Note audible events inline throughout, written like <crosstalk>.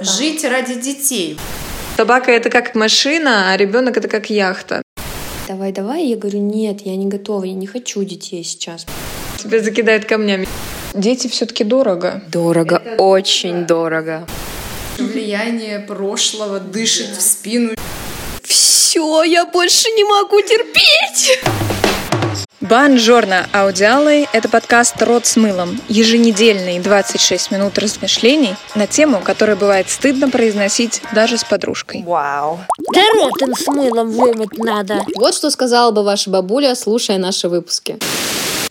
Жить ради детей. Собака это как машина, а ребенок это как яхта. Давай, давай. Я говорю, нет, я не готова, я не хочу детей сейчас. Тебя закидает камнями. Дети все-таки дорого. Дорого, это очень дорого. Влияние прошлого дышит в спину. Все, я больше не могу терпеть. Бонжорно, аудиалы — это подкаст «Рот с мылом», еженедельный 26 минут размышлений на тему, которая бывает стыдно произносить даже с подружкой. Вау. Да ротом с мылом вымыть надо. Вот что сказала бы ваша бабуля, слушая наши выпуски.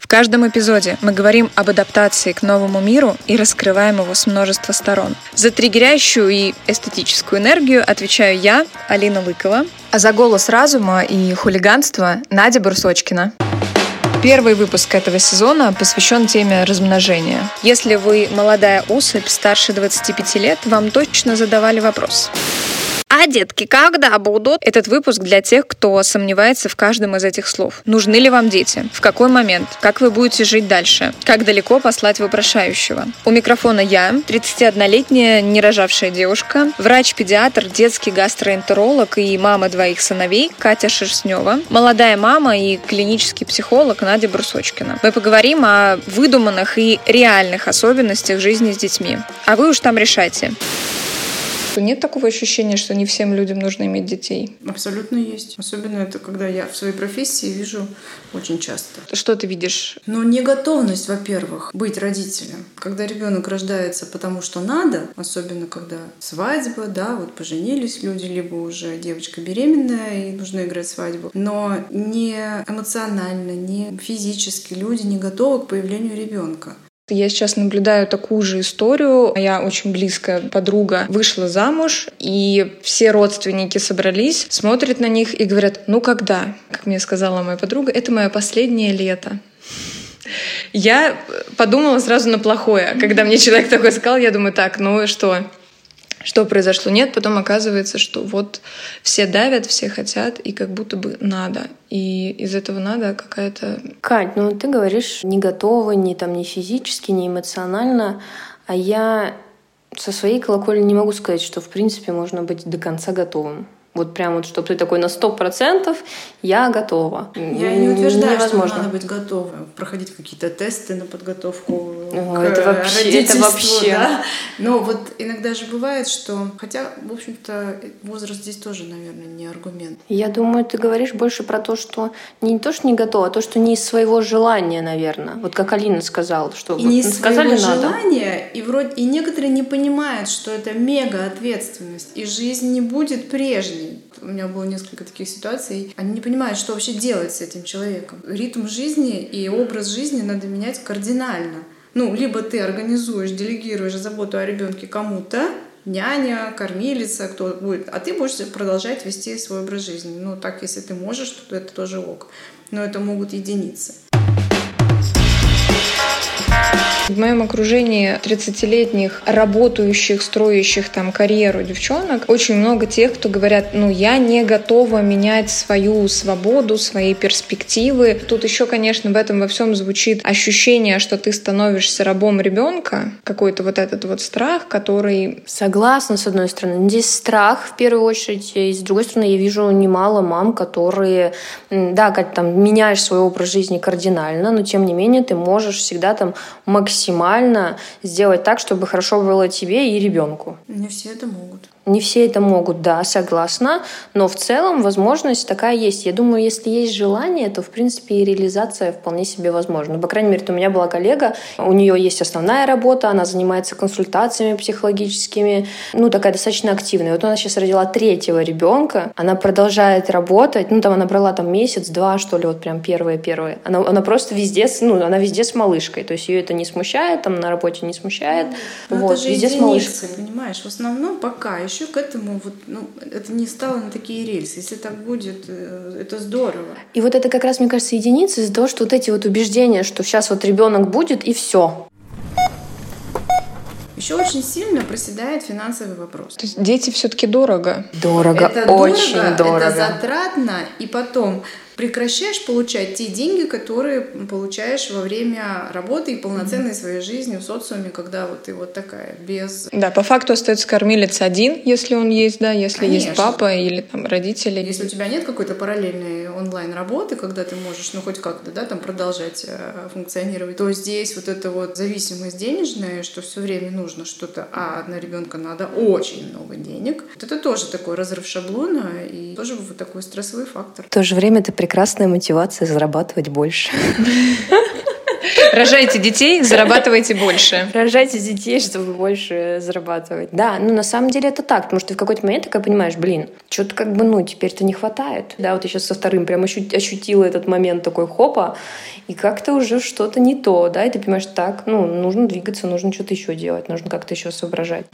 В каждом эпизоде мы говорим об адаптации к новому миру и раскрываем его с множества сторон. За триггерящую и эстетическую энергию отвечаю я, Алина Лыкова, а за голос разума и хулиганство Надя Бурсочкина. Первый выпуск этого сезона посвящен теме размножения. Если вы молодая особь старше 25 лет, вам точно задавали вопрос. А детки когда будут? Этот выпуск для тех, кто сомневается в каждом из этих слов. Нужны ли вам дети? В какой момент? Как вы будете жить дальше? Как далеко послать вопрошающего? У микрофона я, 31-летняя нерожавшая девушка, врач-педиатр, детский гастроэнтеролог и мама двоих сыновей Катя Шерстнева, молодая мама и клинический психолог Надя Брусочкина. Мы поговорим о выдуманных и реальных особенностях жизни с детьми. А вы уж там решайте что нет такого ощущения, что не всем людям нужно иметь детей? Абсолютно есть. Особенно это, когда я в своей профессии вижу очень часто. Что ты видишь? Ну, не готовность, во-первых, быть родителем. Когда ребенок рождается потому, что надо, особенно когда свадьба, да, вот поженились люди, либо уже девочка беременная и нужно играть свадьбу. Но не эмоционально, не физически люди не готовы к появлению ребенка. Я сейчас наблюдаю такую же историю. Моя очень близкая подруга вышла замуж, и все родственники собрались, смотрят на них и говорят, ну когда? Как мне сказала моя подруга, это мое последнее лето. Я подумала сразу на плохое. Когда мне человек такой сказал, я думаю, так, ну и что? Что произошло. Нет, потом оказывается, что вот все давят, все хотят, и как будто бы надо. И из этого надо какая-то... Кать, ну ты говоришь не готова, ни там ни физически, ни эмоционально, а я со своей колокольни не могу сказать, что в принципе можно быть до конца готовым. Вот прям вот, чтобы ты такой на сто процентов, я готова. Я не утверждаю, Невозможно. что надо быть готовым, проходить какие-то тесты на подготовку О, это вообще, это вообще. Да? Но вот иногда же бывает, что, хотя, в общем-то, возраст здесь тоже, наверное, не аргумент. Я думаю, ты говоришь больше про то, что не то, что не готова, а то, что не из своего желания, наверное. Вот как Алина сказала, что и вот не из сказали своего надо. желания, и вроде и некоторые не понимают, что это мега ответственность, и жизнь не будет прежней у меня было несколько таких ситуаций. Они не понимают, что вообще делать с этим человеком. Ритм жизни и образ жизни надо менять кардинально. Ну, либо ты организуешь, делегируешь заботу о ребенке кому-то, няня, кормилица, кто будет, а ты будешь продолжать вести свой образ жизни. Ну, так, если ты можешь, то это тоже ок. Но это могут единицы. В моем окружении 30-летних, работающих, строящих там карьеру девчонок, очень много тех, кто говорят, ну, я не готова менять свою свободу, свои перспективы. Тут еще, конечно, в этом во всем звучит ощущение, что ты становишься рабом ребенка, какой-то вот этот вот страх, который... Согласна, с одной стороны. Здесь страх, в первую очередь, и с другой стороны, я вижу немало мам, которые, да, как там меняешь свой образ жизни кардинально, но тем не менее ты можешь всегда там максимально максимально сделать так, чтобы хорошо было тебе и ребенку. Не все это могут. Не все это могут, да, согласна, но в целом возможность такая есть. Я думаю, если есть желание, то, в принципе, и реализация вполне себе возможна. По крайней мере, у меня была коллега, у нее есть основная работа, она занимается консультациями психологическими, ну, такая достаточно активная. Вот она сейчас родила третьего ребенка, она продолжает работать, ну, там она брала там месяц-два, что ли, вот прям первые-первые. Она, она просто везде, ну, она везде с малышкой, то есть ее это не смущает, там на работе не смущает. Ну, вот, это же везде с малышкой. понимаешь, в основном пока еще еще к этому, вот, ну, это не стало на такие рельсы. Если так будет, э, это здорово. И вот это как раз, мне кажется, единица из-за того, что вот эти вот убеждения, что сейчас вот ребенок будет и все. Еще очень сильно проседает финансовый вопрос. То есть дети все-таки дорого. Дорого, это очень дорого, дорого. Это затратно, и потом прекращаешь получать те деньги, которые получаешь во время работы и полноценной своей жизни в социуме, когда вот ты вот такая, без... Да, по факту остается кормилец один, если он есть, да, если Конечно. есть папа или там родители. Если у тебя нет какой-то параллельной онлайн-работы, когда ты можешь, ну, хоть как-то, да, там продолжать э, функционировать, то здесь вот эта вот зависимость денежная, что все время нужно что-то, а на ребенка надо очень много денег. Вот это тоже такой разрыв шаблона и тоже вот такой стрессовый фактор. В то же время это прекрасная мотивация зарабатывать больше. <laughs> Рожайте детей, зарабатывайте больше. Рожайте детей, чтобы больше зарабатывать. Да, ну на самом деле это так, потому что ты в какой-то момент такая понимаешь, блин, что-то как бы, ну, теперь-то не хватает. Да, вот я сейчас со вторым прям ощу- ощутила этот момент такой хопа, и как-то уже что-то не то, да, и ты понимаешь, так, ну, нужно двигаться, нужно что-то еще делать, нужно как-то еще соображать.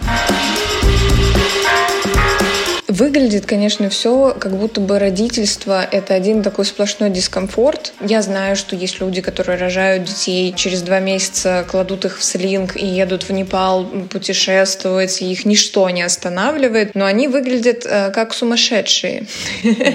Выглядит, конечно, все, как будто бы родительство — это один такой сплошной дискомфорт. Я знаю, что есть люди, которые рожают детей, через два месяца кладут их в слинг и едут в Непал путешествовать, и их ничто не останавливает, но они выглядят э, как сумасшедшие.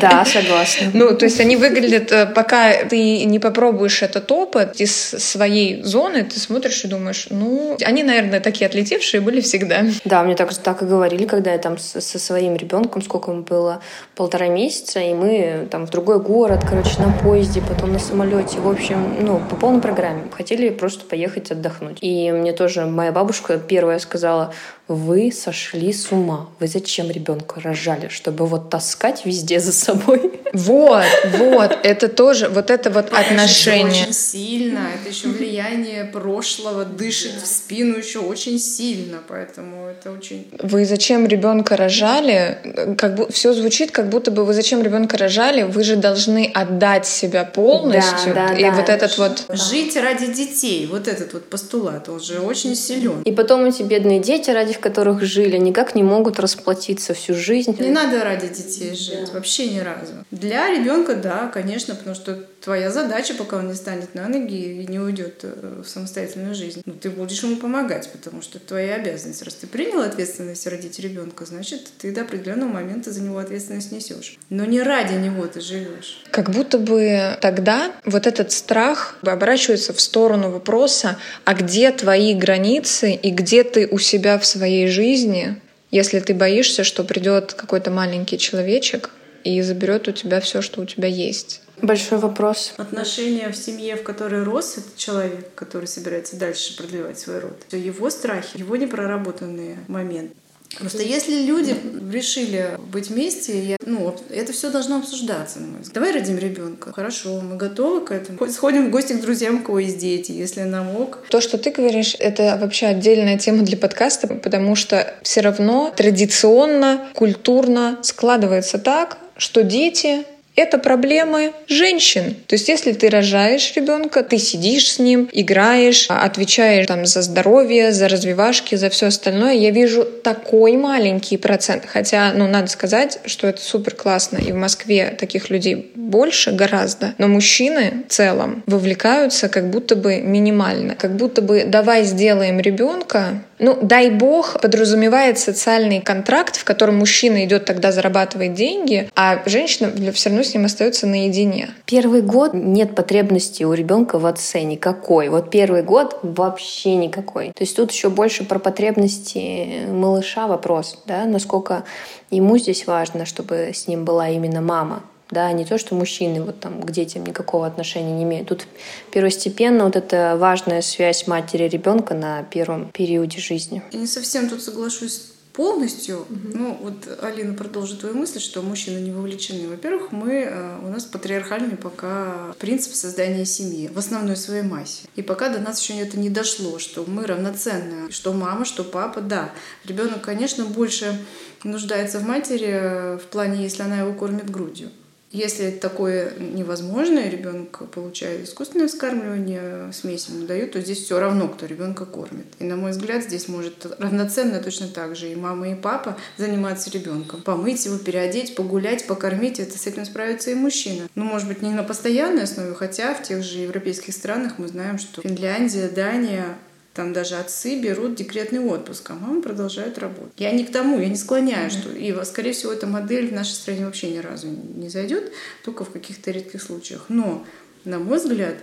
Да, <laughs> согласна. Ну, то есть они выглядят, э, пока ты не попробуешь этот опыт из своей зоны, ты смотришь и думаешь, ну, они, наверное, такие отлетевшие были всегда. Да, мне так, так и говорили, когда я там со, со своим ребенком, сколько ему было, полтора месяца, и мы там в другой город, короче, на поезде, потом на самолете, в общем, ну, по полной программе. Хотели просто поехать отдохнуть. И мне тоже моя бабушка первая сказала, вы сошли с ума. Вы зачем ребенка рожали? Чтобы вот таскать везде за собой. Вот, вот, это тоже, вот это вот отношение. Очень сильно. Это еще влияние прошлого дышит в спину еще очень сильно, поэтому это очень... Вы зачем ребенка рожали? Как бы все звучит, как будто бы вы зачем ребенка рожали? Вы же должны отдать себя полностью. Да, да, и да. вот этот вот Жить ради детей, вот этот вот постулат, он же очень силен. И потом эти бедные дети, ради которых жили, никак не могут расплатиться всю жизнь. Не надо ради детей жить, вообще ни разу. Для ребенка, да, конечно, потому что твоя задача, пока он не станет на ноги и не уйдет э, в самостоятельную жизнь, ну, ты будешь ему помогать, потому что это твоя обязанность. Раз ты принял ответственность родить ребенка, значит, ты до определенного момента за него ответственность несешь. Но не ради него ты живешь. Как будто бы тогда вот этот страх оборачивается в сторону вопроса, а где твои границы и где ты у себя в своей жизни, если ты боишься, что придет какой-то маленький человечек и заберет у тебя все, что у тебя есть. Большой вопрос. Отношения в семье, в которой рос этот человек, который собирается дальше продлевать свой род, его страхи, его непроработанные моменты. Просто если люди решили быть вместе, я, ну, это все должно обсуждаться, на мой. Давай родим ребенка. Хорошо, мы готовы к этому. Сходим в гости к друзьям, у кого есть дети, если нам ок. То, что ты говоришь, это вообще отдельная тема для подкаста, потому что все равно традиционно, культурно складывается так, что дети это проблемы женщин. То есть, если ты рожаешь ребенка, ты сидишь с ним, играешь, отвечаешь там за здоровье, за развивашки, за все остальное, я вижу такой маленький процент. Хотя, ну, надо сказать, что это супер классно, и в Москве таких людей больше гораздо. Но мужчины в целом вовлекаются как будто бы минимально. Как будто бы давай сделаем ребенка, ну, дай бог, подразумевает социальный контракт, в котором мужчина идет тогда зарабатывать деньги, а женщина все равно с ним остается наедине. Первый год нет потребности у ребенка в отце никакой. Вот первый год вообще никакой. То есть тут еще больше про потребности малыша вопрос, да, насколько ему здесь важно, чтобы с ним была именно мама да, не то, что мужчины вот там к детям никакого отношения не имеют. Тут первостепенно вот эта важная связь матери и ребенка на первом периоде жизни. Я не совсем тут соглашусь полностью. Mm-hmm. Ну, вот Алина продолжит твою мысль, что мужчины не вовлечены. Во-первых, мы у нас патриархальный пока принцип создания семьи в основной своей массе. И пока до нас еще это не дошло, что мы равноценны, что мама, что папа, да. Ребенок, конечно, больше нуждается в матери в плане, если она его кормит грудью. Если такое невозможно, и ребенок получает искусственное вскармливание, смесь ему дают, то здесь все равно, кто ребенка кормит. И на мой взгляд, здесь может равноценно точно так же и мама, и папа заниматься ребенком. Помыть его, переодеть, погулять, покормить, это с этим справится и мужчина. Ну, может быть, не на постоянной основе, хотя в тех же европейских странах мы знаем, что Финляндия, Дания там даже отцы берут декретный отпуск, а мама продолжает работать. Я не к тому, я не склоняю, что и, скорее всего, эта модель в нашей стране вообще ни разу не зайдет, только в каких-то редких случаях. Но, на мой взгляд,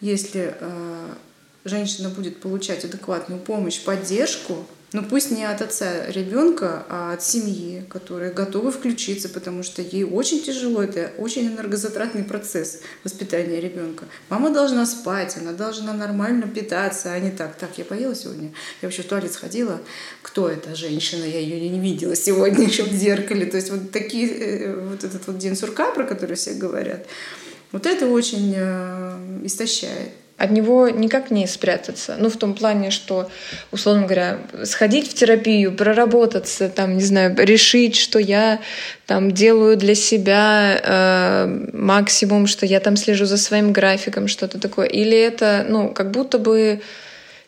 если э, женщина будет получать адекватную помощь, поддержку, но ну, пусть не от отца ребенка, а от семьи, которые готовы включиться, потому что ей очень тяжело, это очень энергозатратный процесс воспитания ребенка. Мама должна спать, она должна нормально питаться, а не так. Так, я поела сегодня, я вообще в туалет сходила. Кто эта женщина? Я ее не видела сегодня <laughs> еще в зеркале. То есть вот такие, э, вот этот вот день сурка, про который все говорят, вот это очень э, истощает. От него никак не спрятаться. Ну, в том плане, что, условно говоря, сходить в терапию, проработаться, там, не знаю, решить, что я там делаю для себя э, максимум, что я там слежу за своим графиком, что-то такое. Или это, ну, как будто бы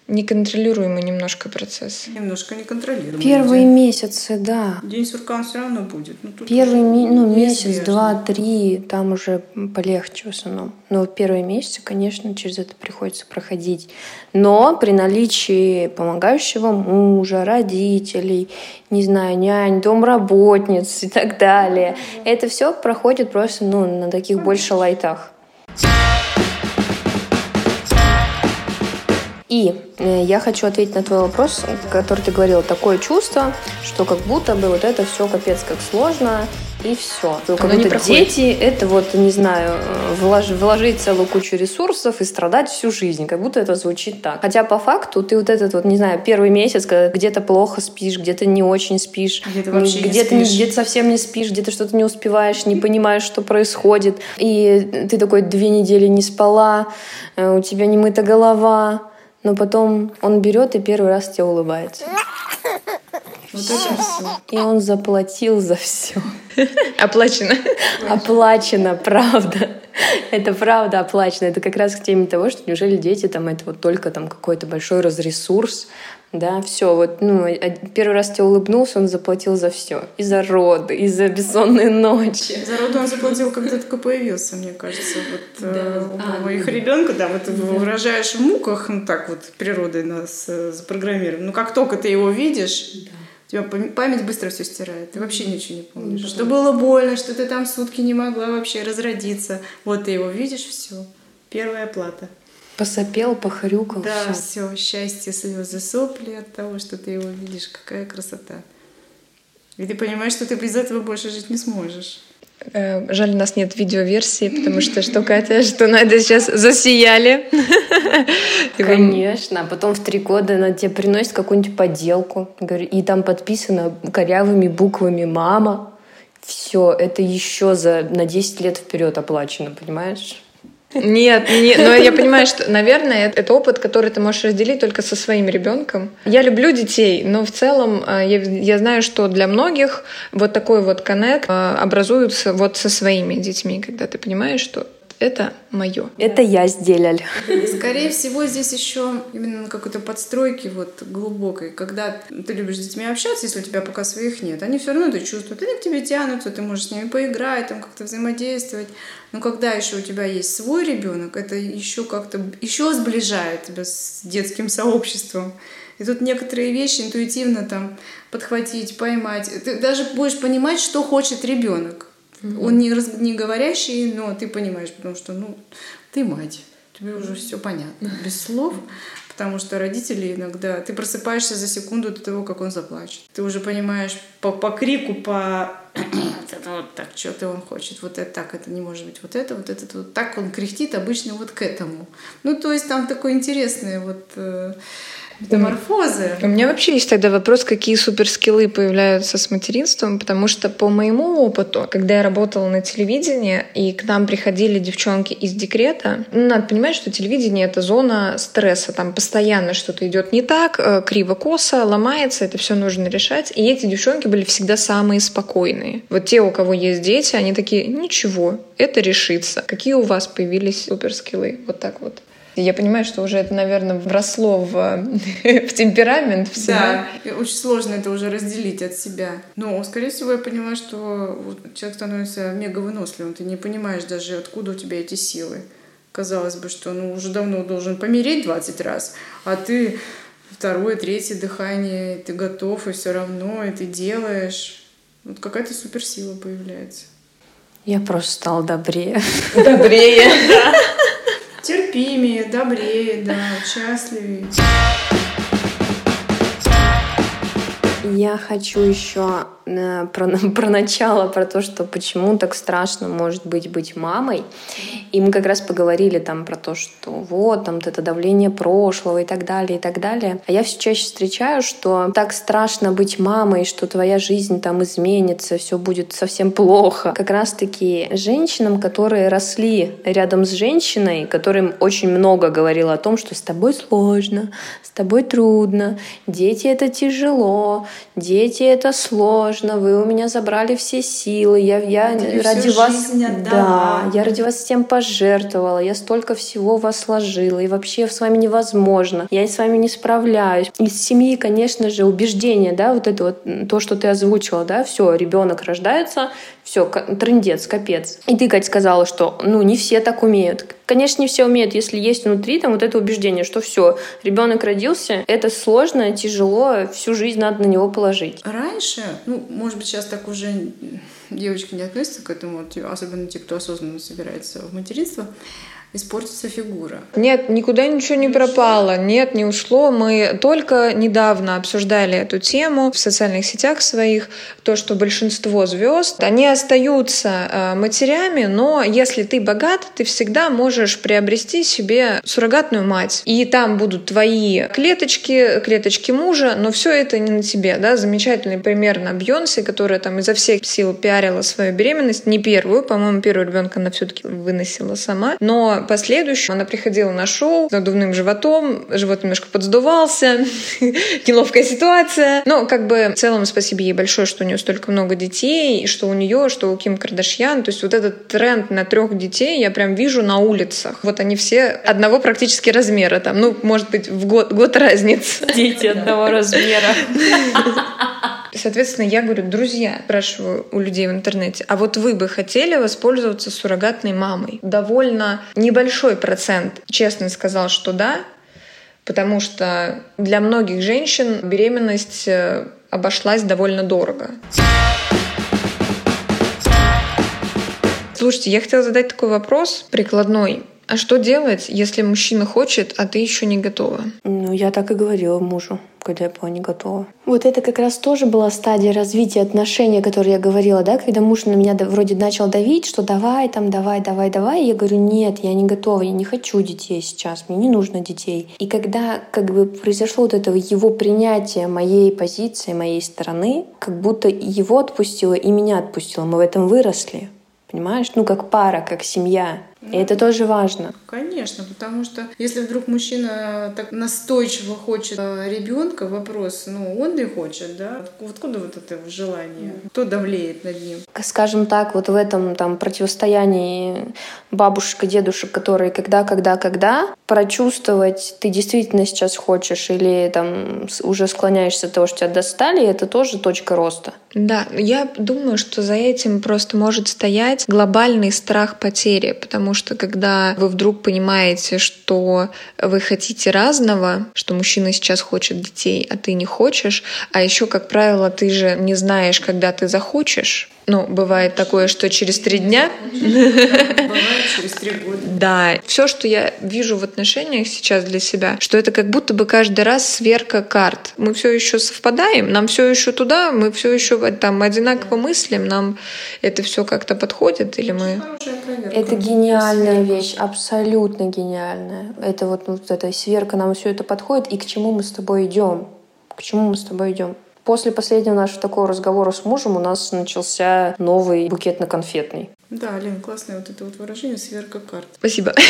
неконтролируемый немножко процесс. Немножко неконтролируемый. Первые день. месяцы, да. День сурка он все равно будет. Ну, Первый ми- ну, месяц, два, три, там уже полегче в основном. Но первые месяцы, конечно, через это приходится проходить. Но при наличии помогающего мужа, родителей, не знаю, нянь, домработниц и так далее, это все проходит просто ну, на таких больше лайтах. И э, я хочу ответить на твой вопрос, который ты говорила. Такое чувство, что как будто бы вот это все капец как сложно, и все. Как Оно будто дети — это вот, не знаю, влож, вложить целую кучу ресурсов и страдать всю жизнь. Как будто это звучит так. Хотя по факту ты вот этот вот, не знаю, первый месяц, когда где-то плохо спишь, где-то не очень спишь, где-то вообще где-то, не спишь. где-то совсем не спишь, где-то что-то не успеваешь, не понимаешь, что происходит. И ты такой две недели не спала, э, у тебя не мыта голова, но потом он берет и первый раз тебе улыбается. Вот это все. И он заплатил за все. <laughs> Оплачено. Оплачено, правда. Это правда оплачено. Это как раз к теме того, что неужели дети там это вот только там какой-то большой разресурс, да, все, вот, ну, первый раз тебе улыбнулся, он заплатил за все. И за роды, и за бессонные ночи. За роды он заплатил, когда только появился, мне кажется. Вот да. э, у а, моих ребенка, да, вот ты выражаешь в муках, ну так вот природой нас э, запрограммирована. Ну как только ты его видишь, да. Тебя память быстро все стирает. Ты вообще ничего не помнишь. Mm-hmm. Что было больно, что ты там сутки не могла вообще разродиться. Вот ты его видишь, все. Первая плата. Посопел, похрюкал. Да, все, счастье, слезы, сопли от того, что ты его видишь. Какая красота. И ты понимаешь, что ты без этого больше жить не сможешь. Э, жаль, у нас нет видеоверсии, потому что что Катя, что Надя сейчас засияли. <laughs> Конечно. А потом в три года она тебе приносит какую-нибудь поделку. И там подписано корявыми буквами «Мама». Все, это еще за на 10 лет вперед оплачено, понимаешь? Нет, нет, но я понимаю, что, наверное, это опыт, который ты можешь разделить только со своим ребенком. Я люблю детей, но в целом а, я, я знаю, что для многих вот такой вот коннект а, образуется вот со своими детьми, когда ты понимаешь, что это мое. Это я сделал. Скорее всего, здесь еще именно на какой-то подстройке вот глубокой, когда ты любишь с детьми общаться, если у тебя пока своих нет, они все равно это чувствуют, они к тебе тянутся, ты можешь с ними поиграть, там как-то взаимодействовать. Но когда еще у тебя есть свой ребенок, это еще как-то еще сближает тебя с детским сообществом. И тут некоторые вещи интуитивно там подхватить, поймать. Ты даже будешь понимать, что хочет ребенок. Он не, раз, не говорящий, но ты понимаешь, потому что, ну, ты мать. Тебе уже все понятно, без слов. Потому что родители иногда... Ты просыпаешься за секунду до того, как он заплачет. Ты уже понимаешь по, по крику, по... <clears throat> вот так, что-то он хочет. Вот это так, это не может быть. Вот это, вот это, вот так он кряхтит обычно вот к этому. Ну, то есть там такое интересное вот... Э, метаморфозы. У меня вообще есть тогда вопрос, какие суперскиллы появляются с материнством, потому что по моему опыту, когда я работала на телевидении, и к нам приходили девчонки из декрета, ну, надо понимать, что телевидение — это зона стресса, там постоянно что-то идет не так, э, криво-косо, ломается, это все нужно решать. И эти девчонки были всегда самые спокойные. Вот те, у кого есть дети, они такие, ничего, это решится. Какие у вас появились суперскиллы? Вот так вот. Я понимаю, что уже это, наверное, вросло в, <laughs> в темперамент в себя. Да, и очень сложно это уже разделить от себя. Но, скорее всего, я понимаю, что человек становится мега выносливым. Ты не понимаешь даже, откуда у тебя эти силы. Казалось бы, что ну уже давно должен помереть 20 раз, а ты второе, третье дыхание, ты готов, и все равно, и ты делаешь. Вот какая-то суперсила появляется. Я просто стала добрее. Добрее. <laughs> Терпимее, добрее, да, счастливее. Я хочу еще э, про, <laughs> про начало, про то, что почему так страшно может быть быть мамой. И мы как раз поговорили там про то, что вот там это давление прошлого и так далее, и так далее. А я все чаще встречаю, что так страшно быть мамой, что твоя жизнь там изменится, все будет совсем плохо. Как раз-таки женщинам, которые росли рядом с женщиной, которым очень много говорила о том, что с тобой сложно, с тобой трудно, дети это тяжело, дети это сложно, вы у меня забрали все силы, я, я Ты ради вас, да, я ради вас всем пожертвовала, я столько всего вас сложила, и вообще с вами невозможно, я с вами не справляюсь. Из семьи, конечно же, убеждение, да, вот это вот то, что ты озвучила, да, все, ребенок рождается, все, трындец, капец. И ты, Кать, сказала, что, ну, не все так умеют. Конечно, не все умеют, если есть внутри там вот это убеждение, что все, ребенок родился, это сложно, тяжело, всю жизнь надо на него положить. Раньше, ну, может быть, сейчас так уже девочки не относятся к этому, особенно те, кто осознанно собирается в материнство, испортится фигура. Нет, никуда ничего не пропало, нет, не ушло. Мы только недавно обсуждали эту тему в социальных сетях своих, то, что большинство звезд, они остаются э, матерями, но если ты богат, ты всегда можешь приобрести себе суррогатную мать. И там будут твои клеточки, клеточки мужа, но все это не на тебе, да, замечательный пример на Бьонсе, которая там изо всех сил пиарила свою беременность, не первую, по-моему, первую ребенка она все-таки выносила сама, но последующем она приходила на шоу с надувным животом, живот немножко подсдувался, <laughs> неловкая ситуация. Но как бы в целом спасибо ей большое, что у нее столько много детей, и что у нее, что у Ким Кардашьян. То есть вот этот тренд на трех детей я прям вижу на улицах. Вот они все одного практически размера там, ну, может быть, в год, год разницы. Дети одного размера. <laughs> Соответственно, я говорю, друзья, спрашиваю у людей в интернете, а вот вы бы хотели воспользоваться суррогатной мамой? Довольно небольшой процент честно сказал, что да, потому что для многих женщин беременность э, обошлась довольно дорого. Слушайте, я хотела задать такой вопрос прикладной. А что делать, если мужчина хочет, а ты еще не готова? Ну, я так и говорила мужу, когда я была не готова. Вот это как раз тоже была стадия развития отношений, о которой я говорила, да, когда муж на меня вроде начал давить, что давай там, давай, давай, давай. Я говорю, нет, я не готова, я не хочу детей сейчас, мне не нужно детей. И когда как бы произошло вот это его принятие моей позиции, моей стороны, как будто его отпустило и меня отпустило. Мы в этом выросли. Понимаешь? Ну, как пара, как семья. И это тоже важно. Конечно, потому что если вдруг мужчина так настойчиво хочет э, ребенка, вопрос, ну, он ли хочет, да? Откуда вот это желание? Кто давлеет над ним? Скажем так, вот в этом там противостоянии бабушек и дедушек, которые когда, когда, когда, прочувствовать, ты действительно сейчас хочешь или там уже склоняешься от того, что тебя достали, это тоже точка роста. Да, я думаю, что за этим просто может стоять глобальный страх потери, потому что когда вы вдруг понимаете, что вы хотите разного, что мужчина сейчас хочет детей, а ты не хочешь, а еще, как правило, ты же не знаешь, когда ты захочешь, ну, бывает такое, что через три дня. Бывает через три года. Да. Все, что я вижу в отношениях сейчас для себя, что это как будто бы каждый раз сверка карт. Мы все еще совпадаем, нам все еще туда, мы все еще там одинаково мыслим, нам это все как-то подходит, или мы. Это гениальная вещь, абсолютно гениальная. Это вот, вот эта сверка, нам все это подходит, и к чему мы с тобой идем? К чему мы с тобой идем? После последнего нашего такого разговора с мужем у нас начался новый букетно-конфетный. Да, Лен, классное вот это вот выражение «сверка карт». Спасибо. <laughs>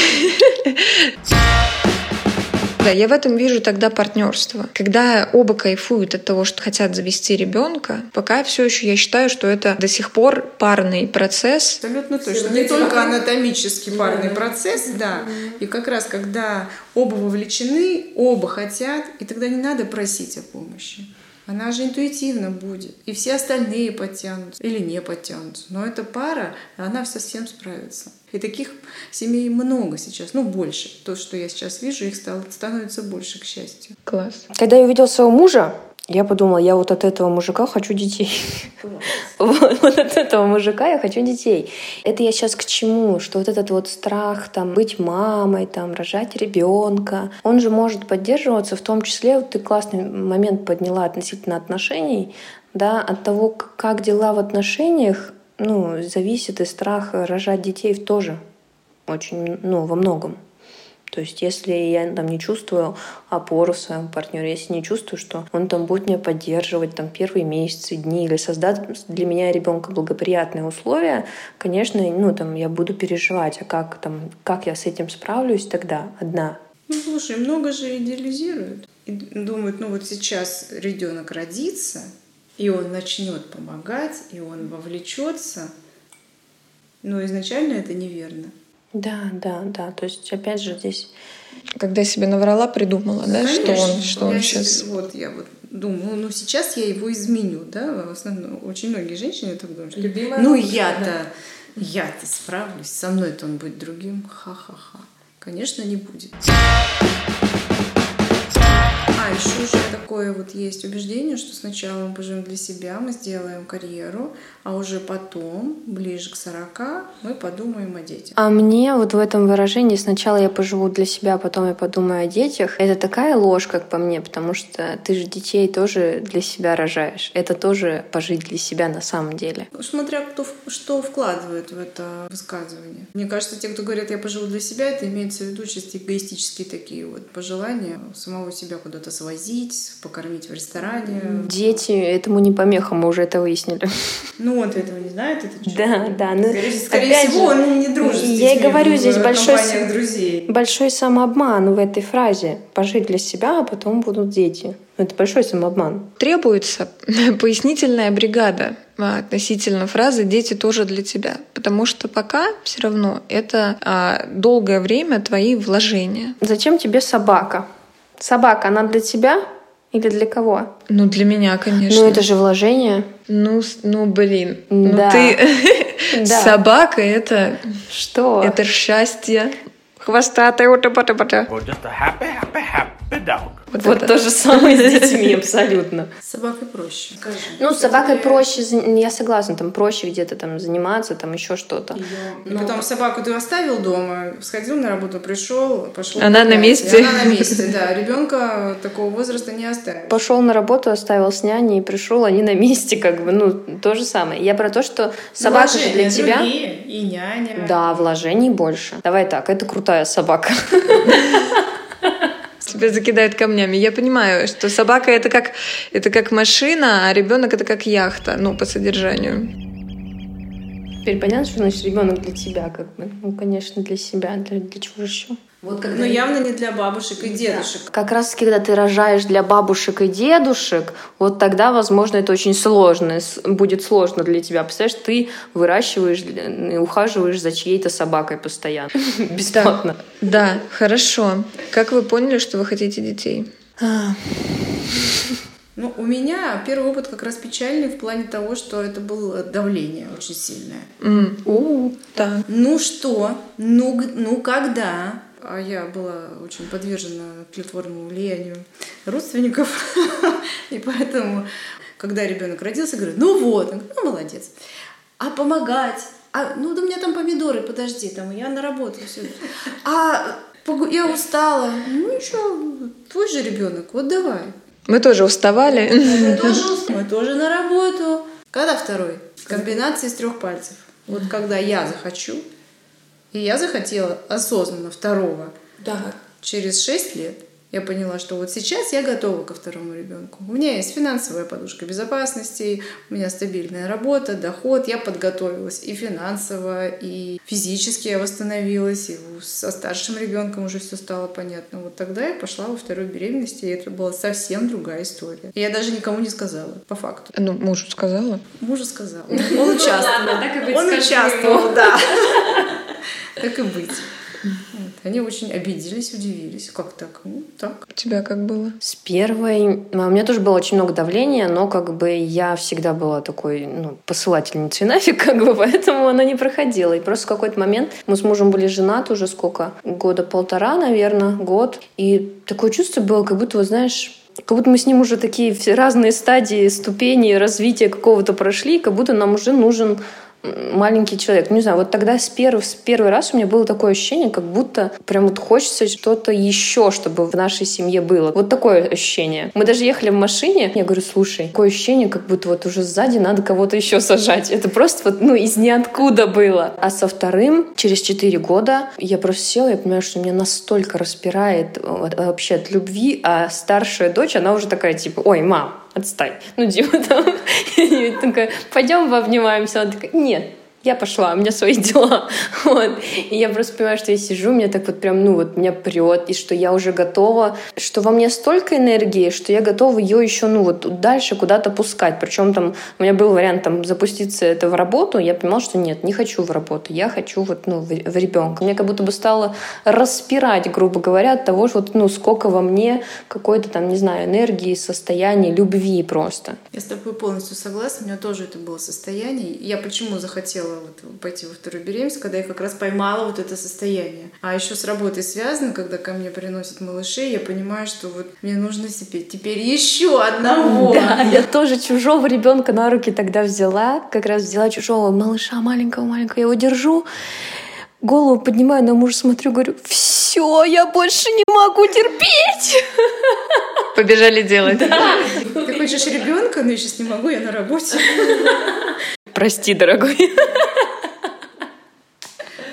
Да, я в этом вижу тогда партнерство. Когда оба кайфуют от того, что хотят завести ребенка, пока все еще я считаю, что это до сих пор парный процесс. Абсолютно точно. Не только анатомический парный процесс, да. И как раз когда оба вовлечены, оба хотят, и тогда не надо просить о помощи. Она же интуитивно будет. И все остальные подтянутся или не подтянутся. Но эта пара, она совсем справится. И таких семей много сейчас, ну больше. То, что я сейчас вижу, их стало, становится больше, к счастью. Класс. Когда я увидела своего мужа, я подумала, я вот от этого мужика хочу детей. <laughs> Вот, от этого мужика я хочу детей. Это я сейчас к чему? Что вот этот вот страх там быть мамой, там рожать ребенка, он же может поддерживаться в том числе, вот ты классный момент подняла относительно отношений, да, от того, как дела в отношениях, ну, зависит и страх рожать детей тоже очень, ну, во многом. То есть если я там не чувствую опору в своем партнере, если не чувствую, что он там будет меня поддерживать там первые месяцы, дни или создать для меня ребенка благоприятные условия, конечно, ну там я буду переживать, а как там, как я с этим справлюсь тогда одна. Ну слушай, много же идеализируют и думают, ну вот сейчас ребенок родится, и он начнет помогать, и он вовлечется. Но изначально это неверно. Да, да, да. То есть, опять же, здесь... Когда себе наврала, придумала, да, Конечно. что он, что он себе- сейчас... Вот я вот думаю, ну сейчас я его изменю, да, в основном очень многие женщины так думают. что, Любимая ну я-то, я-то справлюсь, со мной-то он будет другим, ха-ха-ха. Конечно, не будет. А, еще уже такое вот есть убеждение, что сначала мы поживем для себя, мы сделаем карьеру, а уже потом, ближе к 40, мы подумаем о детях. А мне вот в этом выражении сначала я поживу для себя, а потом я подумаю о детях. Это такая ложь, как по мне, потому что ты же детей тоже для себя рожаешь. Это тоже пожить для себя на самом деле. Смотря кто что вкладывает в это высказывание. Мне кажется, те, кто говорят, я поживу для себя, это имеется в виду чисто эгоистические такие вот пожелания самого себя куда-то свозить, покормить в ресторане. Дети этому не помеха, мы уже это выяснили. Ну, он этого не знает, это чё? Да, да. ну, Скорее, скорее опять всего, же, он не дружит с Я и детьми говорю, в здесь большой, друзей. большой самообман в этой фразе. Пожить для себя, а потом будут дети. Ну, Это большой самообман. Требуется <laughs> пояснительная бригада а, относительно фразы «дети тоже для тебя», потому что пока все равно это а, долгое время твои вложения. Зачем тебе собака? Собака, она для тебя или для кого? Ну, для меня, конечно. Ну, это же вложение. Ну, ну блин. Ну, Да. ты... <laughs> Да. Собака — это... Что? Это счастье. Хвостатая ута-пата-пата. Or just a happy, happy, happy dog. Вот то же самое с <laughs> детьми, абсолютно. С собакой проще. Скажи. Ну, с собакой проще, я согласна, там проще где-то там заниматься, там еще что-то. И потом собаку ты оставил дома, сходил на работу, пришел, пошел. Она на месте. Она на месте, да. Ребенка такого возраста не оставишь. Пошел на работу, оставил с няней, пришел, они на месте, как бы, ну, то же самое. Я про то, что собака же для тебя... другие, И няня. Да, вложений больше. Давай так, это крутая собака. <laughs> Тебя закидает камнями. Я понимаю, что собака это как, это как машина, а ребенок это как яхта, ну, по содержанию. Теперь понятно, что значит ребенок для тебя, как бы. Ну, конечно, для себя. Для, для чего еще? Вот когда Но явно не для бабушек и дедушек. Как раз когда ты рожаешь для бабушек и дедушек, вот тогда, возможно, это очень сложно, будет сложно для тебя. Представляешь, ты выращиваешь и ухаживаешь за чьей-то собакой постоянно. <laughs> Бесплатно. Да, хорошо. Как вы поняли, что вы хотите детей? <laughs> Ну, у меня первый опыт как раз печальный в плане того, что это было давление очень сильное. М, У, Так. Ну что? Ну, ну когда? А я была очень подвержена тлетворному влиянию родственников. <laughs> И поэтому, когда ребенок родился, говорю, ну вот, Он говорит, ну молодец. А помогать? А, ну да у меня там помидоры, подожди, там я на работу все. А я устала. Ну ничего, твой же ребенок, вот давай. Мы тоже уставали. Мы тоже на работу. Когда второй? Комбинация из трех пальцев. Вот когда я захочу, и я захотела осознанно второго, Да. через 6 лет я поняла, что вот сейчас я готова ко второму ребенку. У меня есть финансовая подушка безопасности, у меня стабильная работа, доход, я подготовилась и финансово, и физически я восстановилась, и со старшим ребенком уже все стало понятно. Вот тогда я пошла во вторую беременность, и это была совсем другая история. И я даже никому не сказала, по факту. Ну, мужу сказала. Мужу сказал. Он участвовал. Он участвовал, да. <laughs> Так и быть. Вот. Они очень обиделись, удивились. Как так? Ну, так. У тебя как было? С первой... а, У меня тоже было очень много давления, но как бы я всегда была такой, ну, посылательницей <laughs> нафиг, как бы, поэтому она не проходила. И просто в какой-то момент мы с мужем были женаты уже сколько? Года полтора, наверное, год. И такое чувство было, как будто, вот знаешь, как будто мы с ним уже такие все разные стадии, ступени развития какого-то прошли, как будто нам уже нужен маленький человек. Не знаю, вот тогда с первый, с первый раз у меня было такое ощущение, как будто прям вот хочется что-то еще, чтобы в нашей семье было. Вот такое ощущение. Мы даже ехали в машине, я говорю, слушай, такое ощущение, как будто вот уже сзади надо кого-то еще сажать. Это просто вот, ну, из ниоткуда было. А со вторым, через четыре года, я просто села, я понимаю, что меня настолько распирает э, вообще от любви, а старшая дочь, она уже такая, типа, ой, мам, отстань. Ну, Дима там, <laughs> и такая, пойдем пообнимаемся. Она такая, нет, я пошла, у меня свои <laughs> дела. Вот. И я просто понимаю, что я сижу, меня так вот прям, ну вот, меня прет, и что я уже готова, что во мне столько энергии, что я готова ее еще, ну вот, дальше куда-то пускать. Причем там у меня был вариант там запуститься это в работу, я понимала, что нет, не хочу в работу, я хочу вот, ну, в, в ребенка. Мне как будто бы стало распирать, грубо говоря, от того, что вот, ну, сколько во мне какой-то там, не знаю, энергии, состояния, любви просто. Я с тобой полностью согласна, у меня тоже это было состояние. Я почему захотела вот пойти во вторую беременность, когда я как раз поймала вот это состояние. А еще с работой связано, когда ко мне приносят малышей, я понимаю, что вот мне нужно себе теперь еще одного. <laughs> Да, я тоже чужого ребенка на руки тогда взяла, как раз взяла чужого малыша маленького-маленького, я его держу, голову поднимаю на мужа, смотрю, говорю, все, я больше не могу терпеть. <laughs> Побежали делать. Ты хочешь ребенка, но я сейчас не могу, я на работе. <laughs> Прости, дорогой.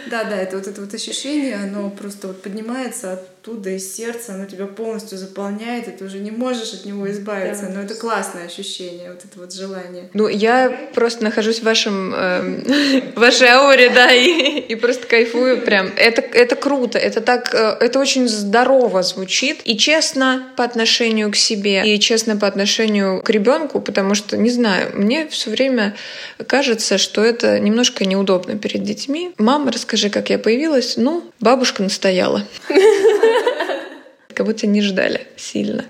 Да, да, это вот это вот ощущение, оно просто вот поднимается оттуда из сердца, оно тебя полностью заполняет, и ты уже не можешь от него избавиться. Но это классное ощущение, вот это вот желание. Ну, я просто нахожусь в вашем, <laughs> в вашей ауре, да, и, и просто кайфую прям. Это, это круто, это так, э, это очень здорово звучит и честно по отношению к себе, и честно по отношению к ребенку, потому что, не знаю, мне все время кажется, что это немножко неудобно перед детьми. Мама, расскажи, как я появилась. Ну, бабушка настояла. <laughs> Как будто не ждали сильно.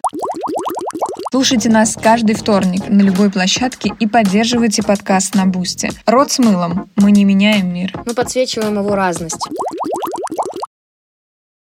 Слушайте нас каждый вторник на любой площадке и поддерживайте подкаст на Бусте. Рот с мылом. Мы не меняем мир. Мы подсвечиваем его разность.